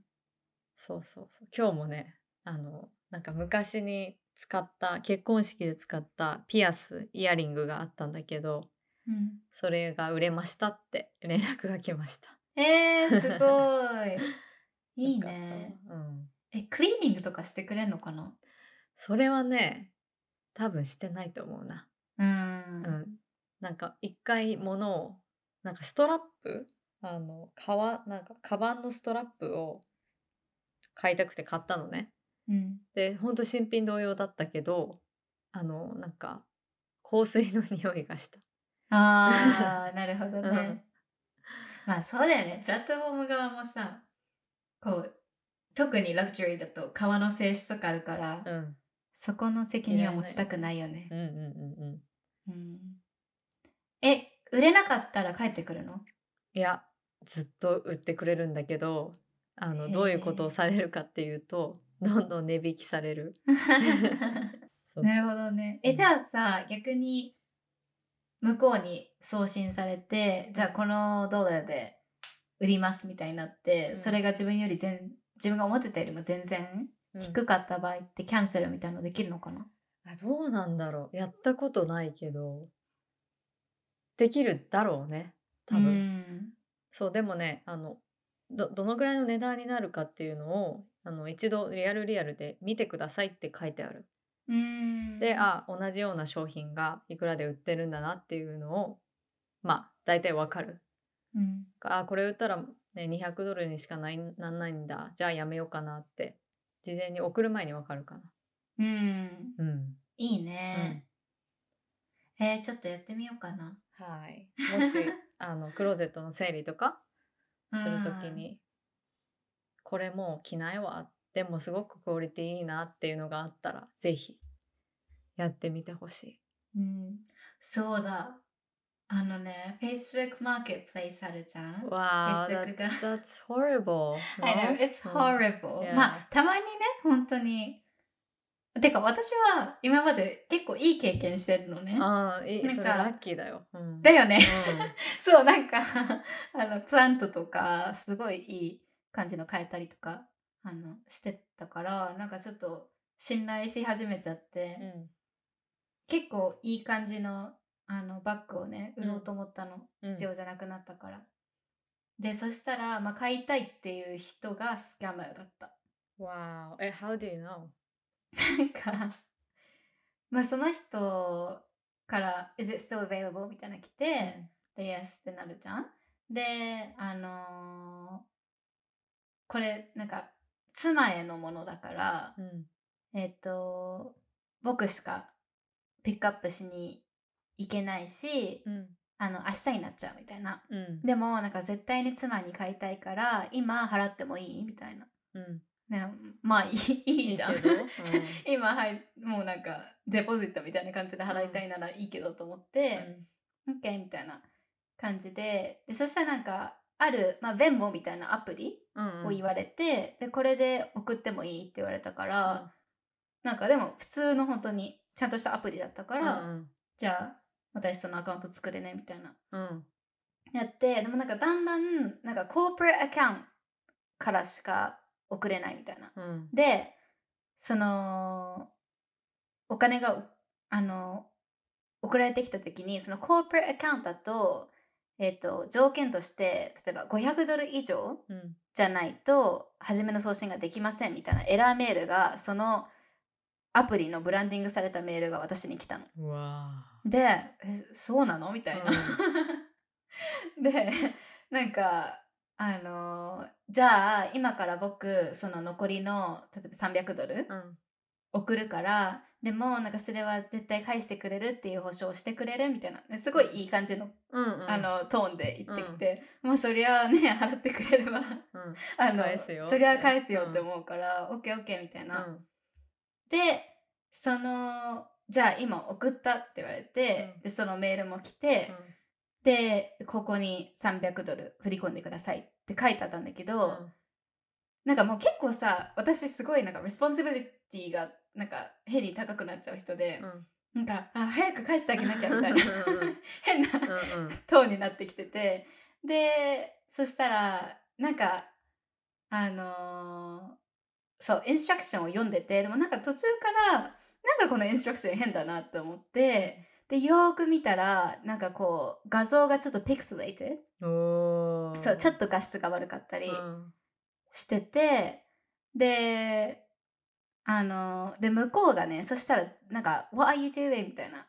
そうそうそう。今日もね、あの、なんか昔に使った、結婚式で使ったピアス、イヤリングがあったんだけど、うん、それが売れましたって連絡が来ました。えー、すごい。いいね。わ。うん。え、クリーニングとかしてくれんのかな？それはね、多分してないと思うな。うん。うん。なんか一回物を、なんかストラップ？あの、革、なんか、カバンのストラップを買いたくて買ったのね。うん。で、ほんと新品同様だったけど、あの、なんか、香水の匂いがした。あー、なるほどうんね。まあそうだよね。プラットフォーム側もさ、こう、特にラクチュアリーだと革の性質とかあるから、うん。そこの責任は持ちたくないよねうん。うんうんうん。うん、え、売れなかったら帰ってくるの？いや、ずっと売ってくれるんだけど、あの、どういうことをされるかっていうと、どんどん値引きされる。なるほどね。え、うん。じゃあさ、逆に向こうに送信されて、じゃあこのドルで売りますみたいになって、うん。それが自分より全自分が思ってたよりも全然うん。低かった場合ってキャンセルみたいなのできるのかな、あどうなんだろう。やったことないけど、できるだろうね。多分。うんそう、でもね、あの、ど、どのぐらいの値段になるかっていうのを、あの、一度リアルリアルで見てくださいって書いてある。うんで、あ、同じような商品がいくらで売ってるんだなっていうのを、まあ、大体わかる。うんあ、これ売ったら、ね、200ドルにしかないなんないんだ。じゃあやめようかなって、事前に送る前にわかるかな。うんうん。いいね、えーちょっとやってみようかなはい。もし、あの、クローゼットの整理とかするときに、これもう着ないわ。でもすごくクオリティいいなっていうのがあったら、ぜひ、やってみてほしい。うん、そうだあのね Facebook マーケットプレイスあるじゃん？わあ、Facebook that's, が that's horrible. I know, no? it's うん horrible. Yeah. まあ、たまにね、本当に。てか、私は今まで結構いい経験してるのね。ああ、いい、それラッキーだよ。うん。だよね。う そう、なんか、あの、プラントとか、すごいいい感じの変えたりとか、あの、してたから、なんかちょっと信頼し始めちゃって、ん。うん。結構いい感じの、あの、バッグをね、うん売ろうと思ったの。うん必要じゃなくなったから。で、そしたら、まあ、買いたいっていう人がスキャマーだった。Wow. え、how do you know? なんか、まあその人から「Is it still available?」みたいなの来て、で、Yes ってなるじゃん。で、あのーこれなんか妻へのものだから、うん。えっと、僕しかピックアップしに行けないし、うん。あの、明日になっちゃうみたいな。うん。でも、なんか絶対に妻に買いたいから、今払ってもいい？みたいな。うん。ね、まあいいいいじゃん。いい 今はいもうなんかデポジットみたいな感じで払いたいならいいけどと思って、OK みたいな感じででそしたらなんかある、まあ、ベンモみたいなアプリうん。を言われて、でこれで送ってもいいって言われたから、なんかでも普通の本当にちゃんとしたアプリだったかうら、ん。じゃあ私そのアカウント作れねみたいなうん。やってでもなんかだんだんなんかコーポレアカウントからしか送れないみたいなうん。でそのお金があの送られてきた時にそのコーポレアカウントだと,、えっと条件として例えば500ドル以上うん。じゃないと初めの送信ができませんみたいなエラーメールがそのアプリのブランディングされたメールが私に来たの。でえそうなの？みたいな。でなんかあのじゃあ今から僕その残りの例えば300ドルーうん。送るからでもなんかそれは絶対返してくれるっていう保証をしてくれるみたいなですごいいい感じの,、うんうん。あのトーンで言ってきて、まあそりゃね払ってくれればうん。あの返すよそりゃ返すよってうん思うから、オッケーオッケーみたいな。うん。でそのじゃあ今送ったって言われて、うんでそのメールも来て、でここに300ドル振り込んでくださいって書いてあったんだけど、なんかもう結構さ私すごいなんか responsibility がなんか変に高くなっちゃう人で、うん。なんかあ早く返してあげなきゃみたいなうんうん 変なうんうん。トーンになってきてて。でそしたらなんかあのーそう instruction を読んでてでもなんか途中からなんかこの instruction 変だなって思ってでよーく見たらなんかこう画像がちょっと pixelateそうちょっと画質が悪かったりうん。してて、であので向こうがねそしたらなんか「What are you doing?」みたいな。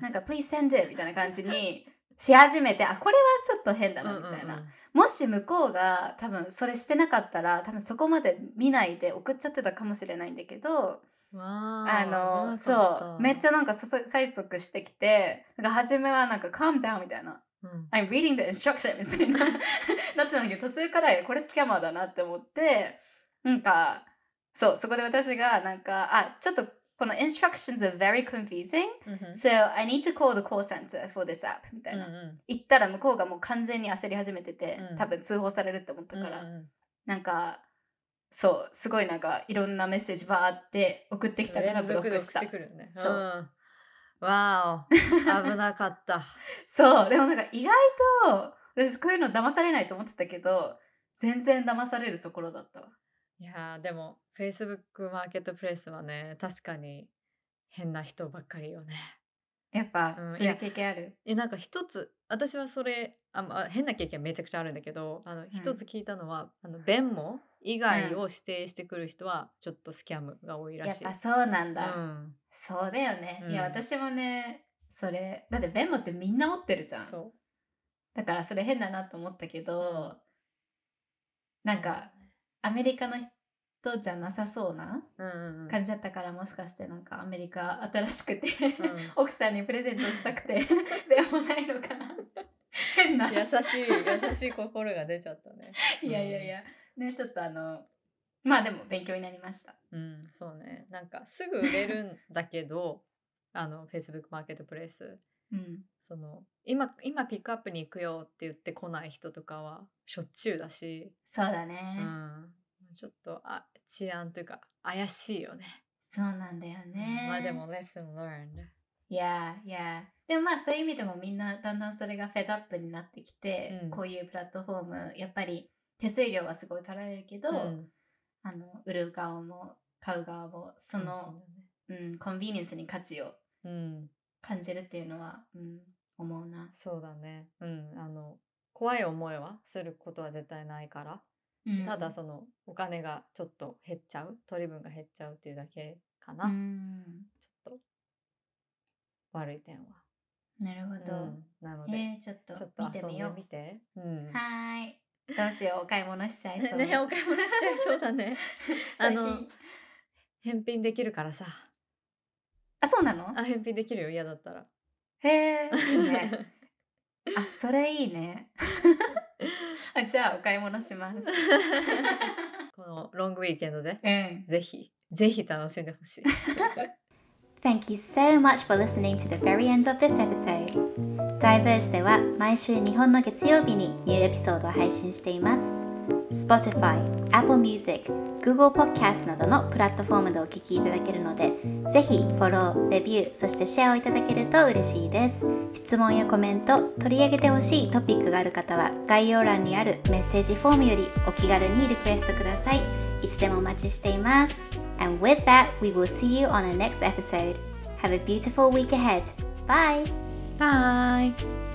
なんか「Please send it」みたいな感じにし始めてあこれはちょっと変だなみたいな、うん。うんもし向こうが多分それしてなかったら多分そこまで見ないで送っちゃってたかもしれないんだけどあのそうめっちゃなんかさ催促してきてなんか初めはなんか「calm down」みたいな。うん。I'm reading the instruction みたいな。なってたんだけど途中からこれスキャマーだなって思ってなんかそうそこで私がなんかあちょっとこの instructions are very confusing うん so I need to call the call center for this app みたいな、うん言ったら向こうがもう完全に焦り始めてて、うん。多分通報されるって思ったうんから、うんうん。なんかそうすごいなんかいろんなメッセージバーって送ってきたから連ブロックした。送ってくるね。そう。うん。わお。危なかった。そう。でもなんか意外と私こういうの騙されないと思ってたけど全然騙されるところだったわ。いやーでも Facebook マーケットプレイスはね確かに変な人ばっかりよねやっぱ、うんそういう経験ある？えなんか一つ私はそれあ、まあ、変な経験めちゃくちゃあるんだけどあの一つ聞いたのは、あの弁も以外を指定してくる人はちょっとスキャムが多いらしい。やっぱそうなんだ、うん、そうだよね、いやうん。私もねそれだってベンモってみんな持ってるじゃん。そだからそれ変だなと思ったけど、うんなんかアメリカの人じゃなさそうな感じだったからもしかしてなんかアメリカ新しくて、うん。奥さんにプレゼントしたくて でもないのかな。変な。優しい優しい心が出ちゃったね。いやいやいや。ねちょっとあのまあでも勉強になりました。うん、そうね。なんかすぐ売れるんだけど、あの Facebook マーケットプレイス、うん。その今今ピックアップに行くよって言って来ない人とかはしょっちゅうだし、そうだうね、ん、ちょっとあ治安というか怪しいよね。そうなんだよね。まあでも lesson learned。いやいやでもまあそういう意味でもみんなだんだんそれがフェッドアップになってきて、うん。こういうプラットフォームやっぱり手数料はすごい取られるけど、うん。あの売る側も買う側もその、そううん、コンビニエンスに価値を感じるっていうのは、うん、思うな。そうだね。うん、あの怖い思いはすることは絶対ないから、うんただそのお金がちょっと減っちゃう、取り分が減っちゃうっていうだけかな。うん、ちょっと悪い点は。なるほど。うん、なので、えー、ちょっと見てみよう。みて。うん。はーい。どうしよう、お買い物しちゃいそう。ね、お買い物しちゃいそうだね。あの返品できるからさ。あ、そうなの？あ、返品できるよ、嫌だったら。へえ、いいね。あ、それいいね。あじゃあ、お買い物します。このロングウィーケンドで、うん。ぜひ、ぜひ楽しんでほしい。Thank you so much for listening to the very end of this episode. Diverge では毎週日本の月曜日にニューエピソードを配信しています。Spotify、Apple Music、Google Podcast などのプラットフォームでお聞きいただけるので、ぜひフォロー、レビュー、そしてシェアをいただけると嬉しいです。質問やコメント、取り上げてほしいトピックがある方は概要欄にあるメッセージフォームよりお気軽にリクエストください。いつでもお待ちしています。And with that, we will see you on the next episode. Have a beautiful week ahead. Bye! Bye!